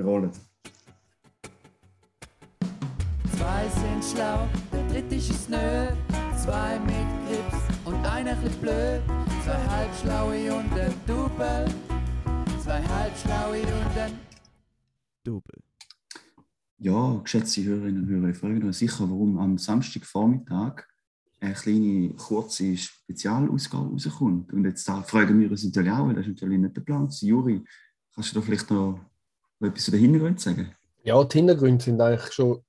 Wir rollen. Zwei sind schlau, der dritte ist es nö. Zwei mit Grips und einer bisschen blöd. Zwei halbschlaue und ein Double. Zwei halbschlaue und ein Double. Ja, geschätzte Hörerinnen und Hörer, ich frage euch sicher, warum am Samstagvormittag eine kleine, kurze Spezialausgabe rauskommt. Und jetzt da fragen wir uns natürlich auch, weil das ist natürlich nicht der Plan. Juri, kannst du da vielleicht noch etwas zu den Hintergründen sagen? Ja, die Hintergründe sind eigentlich schon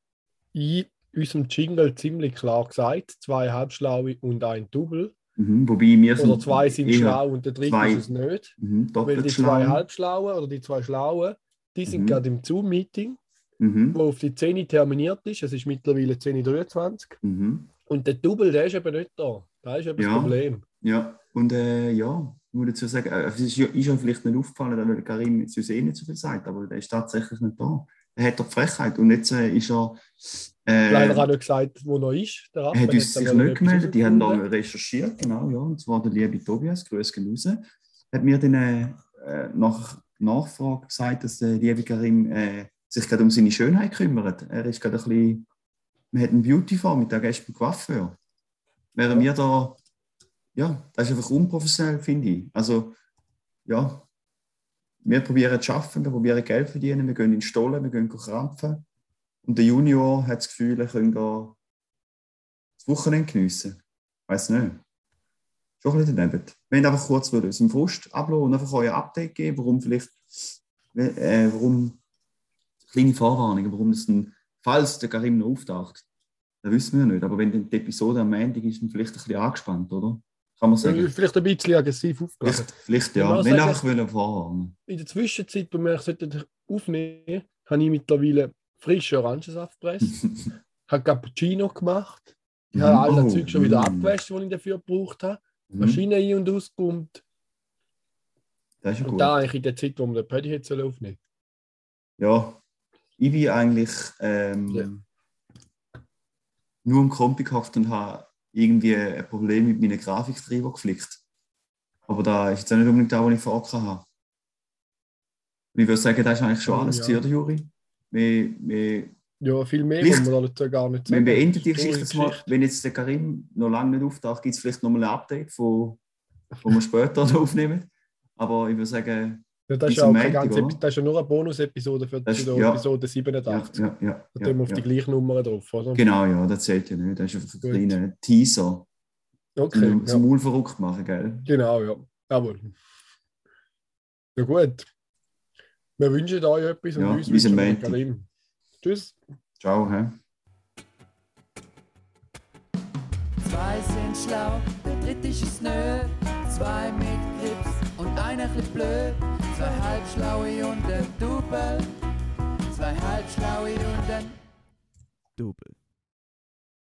in unserem Jingle ziemlich klar gesagt. Zwei Halbschlaue und ein Double. Mhm, wobei wir sind Oder zwei sind schlau und der dritte zwei- ist es nicht. Mhm, Weil die zwei schlau. Halbschlauen oder die zwei Schlauen, die sind Mhm. gerade im Zoom-Meeting, Mhm, wo auf die 10 terminiert ist. Es ist mittlerweile 10.23 mhm. Und der Double, der ist eben nicht da. Da ist eben Ja. das Problem. Ja, und äh, ja, ich muss dazu sagen, äh, es ist, ja- ist ja vielleicht nicht aufgefallen, dass der Karim zu eh nicht so viel sagt, aber der ist tatsächlich nicht da. Er hat doch die Frechheit und jetzt äh, ist er. Äh, Leider hat er nicht gesagt, wo er ist. Der er Rapper hat uns sich nicht gemeldet, die haben da herausgefunden. recherchiert, genau, ja, und zwar der liebe Tobias, Grüße gehen raus, hat mir dann äh, äh, nach Nachfrage gesagt, dass der liebe Karim äh, sich gerade um seine Schönheit kümmert. Er ist gerade ein bisschen, man hat einen Beauty-Vormittag, er ist beim Coiffeur. Während wir da, ja, das ist einfach unprofessionell, finde ich. Also, ja, wir probieren zu arbeiten, wir probieren Geld zu verdienen, wir gehen in Stollen, wir gehen krampfen. Und der Junior hat das Gefühl, er könnte da das Wochenende geniessen. Weiß nicht. Schon ein bisschen daneben. Wir wollen einfach kurz würde unseren Frust ablassen und einfach euer Update geben, warum vielleicht, äh, warum, kleine Vorwarnung, warum das ein, falls der Karim noch auftaucht, das wissen wir ja nicht. Aber wenn dann die Episode am Ende ist, dann vielleicht ein bisschen angespannt, oder? Kann man sagen. Vielleicht ein bisschen aggressiv aufgeladen. Vielleicht, vielleicht Ja, was Wenn einfach wollen vorwarnen. In der Zwischenzeit, wo wir sollten aufnehmen habe ich mittlerweile frischen Orangensaft gepresst, habe Cappuccino gemacht, ich habe all das Zeug schon wieder mm. abgewaschen, das ich dafür gebraucht habe, Mhm. Maschine ein- und ausgepumpt Das ist ja und gut. da eigentlich in der Zeit, wo wir den Paddy jetzt aufnehmen Ja, ich bin eigentlich ähm, Ja. nur im Kompi gehockt und habe irgendwie ein Problem mit meinen Grafiktreiber geflickt. Aber da ist jetzt auch nicht unbedingt das, was ich vor Ort habe. Und ich würde sagen, das ist eigentlich schon Oh, alles ja. oder Juri? Wir, wir, Ja, viel mehr Vielleicht- wir dazu gar nicht wir sagen. beenden die Das Geschichte jetzt mal. Wenn jetzt der Karim noch lange nicht auftaucht, gibt es vielleicht nochmal ein Update, wo wir später aufnehmen. Aber ich würde sagen, Ja, das, ist ja auch Montag, ganze, das ist ja nur eine Bonus-Episode für Das der ja. Episode ja, 87. ja, ja, Da tun wir auf die ja. gleiche Nummer drauf, oder? Genau, ja, das zählt ja nicht. Das ist ein Gut. kleiner Teaser. Okay, zum, ja. zum Maul verrückt machen, gell? genau, ja. Jawohl. Ja gut. Wir wünschen euch etwas und Ja, uns wünschen wir. Tschüss. Ciao, hä? Zwei sind schlau, der dritte ist es nö. Zwei mit Grips und einer bisschen blöd. Zwei halbschlaue und ein Double. Zwei halbschlaue und ein Double.